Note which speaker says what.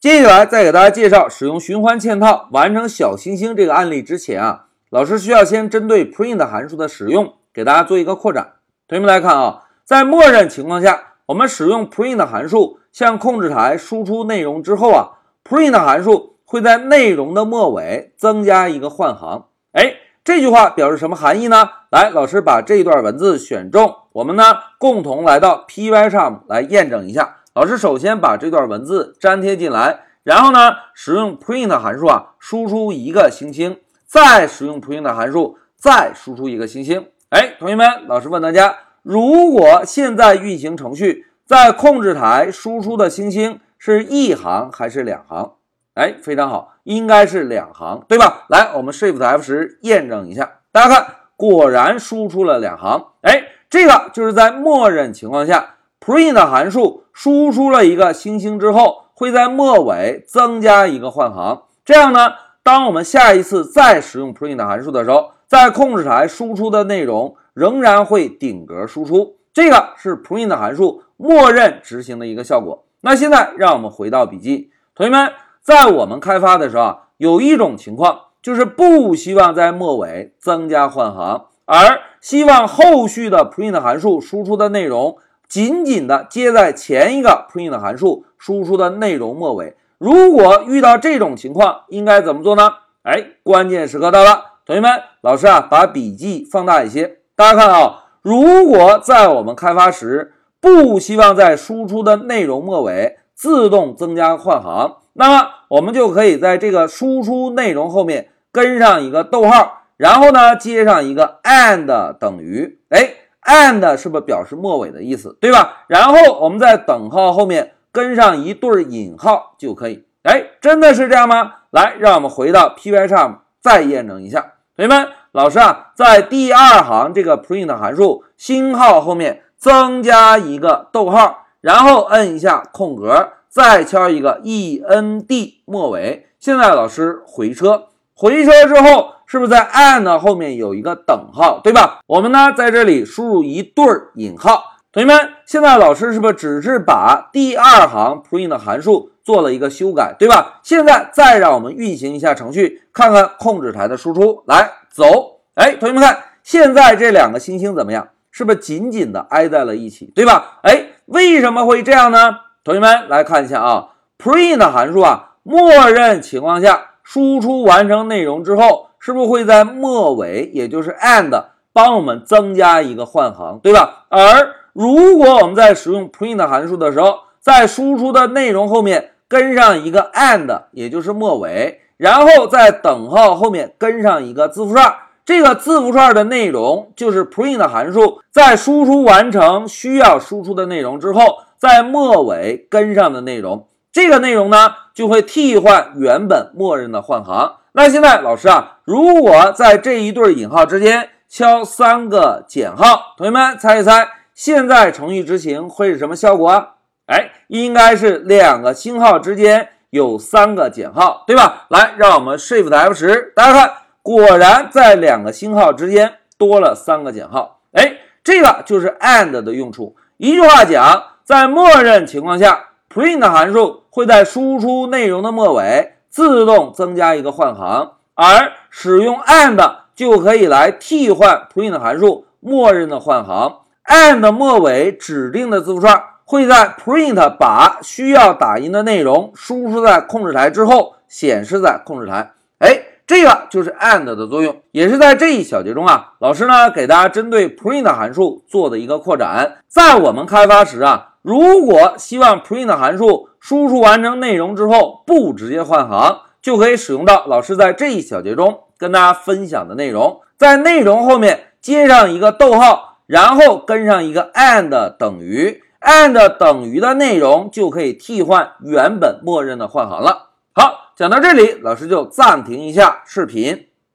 Speaker 1: 接下来再给大家介绍使用循环嵌套完成小行星这个案例之前啊，老师需要先针对 print 函数的使用给大家做一个扩展。同学们来看啊，在默认情况下，我们使用 print 函数向控制台输出内容之后啊，print 函数会在内容的末尾增加一个换行。哎，这句话表示什么含义呢？来，老师把这一段文字选中，我们呢共同来到 Py 上来验证一下。老师首先把这段文字粘贴进来，然后呢使用 print 函数啊输出一个星星，再使用 print 函数再输出一个星星。哎，同学们，老师问大家，如果现在运行程序在控制台输出的星星是一行还是两行？哎，非常好，应该是两行，对吧？来，我们 Shift F 十验证一下，大家看，果然输出了两行。哎，这个就是在默认情况下，print 函数输出了一个星星之后，会在末尾增加一个换行。这样呢，当我们下一次再使用 print 函数的时候，在控制台输出的内容仍然会顶格输出，这个是 print 函数默认执行的一个效果。那现在让我们回到笔记，同学们，在我们开发的时候啊，有一种情况就是不希望在末尾增加换行，而希望后续的 print 函数输出的内容紧紧的接在前一个 print 函数输出的内容末尾。如果遇到这种情况，应该怎么做呢？哎，关键时刻到了。同学们，老师啊，把笔记放大一些。大家看啊，如果在我们开发时不希望在输出的内容末尾自动增加换行，那么我们就可以在这个输出内容后面跟上一个逗号，然后呢接上一个 and 等于。哎，and 是不是表示末尾的意思，对吧？然后我们在等号后面跟上一对引号就可以。哎，真的是这样吗？来，让我们回到 Pycharm 再验证一下。同学们，老师啊，在第二行这个 print 函数星号后面增加一个逗号，然后摁一下空格，再敲一个 end 末尾。现在老师回车，回车之后是不是在 and 后面有一个等号，对吧？我们呢在这里输入一对引号。同学们，现在老师是不是只是把第二行 print 函数？做了一个修改，对吧？现在再让我们运行一下程序，看看控制台的输出。来，走！哎，同学们看，现在这两个星星怎么样？是不是紧紧的挨在了一起，对吧？哎，为什么会这样呢？同学们来看一下啊，print 函数啊，默认情况下输出完成内容之后，是不是会在末尾，也就是 and 帮我们增加一个换行，对吧？而如果我们在使用 print 函数的时候，在输出的内容后面。跟上一个 and，也就是末尾，然后在等号后面跟上一个字符串。这个字符串的内容就是 print 函数在输出完成需要输出的内容之后，在末尾跟上的内容。这个内容呢，就会替换原本默认的换行。那现在老师啊，如果在这一对引号之间敲三个减号，同学们猜一猜，现在程序执行会是什么效果啊？哎，应该是两个星号之间有三个减号，对吧？来，让我们 Shift F 十，大家看，果然在两个星号之间多了三个减号。哎，这个就是 and 的用处。一句话讲，在默认情况下，print 函数会在输出内容的末尾自动增加一个换行，而使用 and 就可以来替换 print 函数默认的换行。and 末尾指定的字符串。会在 print 把需要打印的内容输出在控制台之后，显示在控制台。哎，这个就是 and 的作用，也是在这一小节中啊，老师呢给大家针对 print 函数做的一个扩展。在我们开发时啊，如果希望 print 函数输出完成内容之后不直接换行，就可以使用到老师在这一小节中跟大家分享的内容，在内容后面接上一个逗号，然后跟上一个 and 等于。and 等于的内容就可以替换原本默认的换行了。好，讲到这里，老师就暂停一下视频。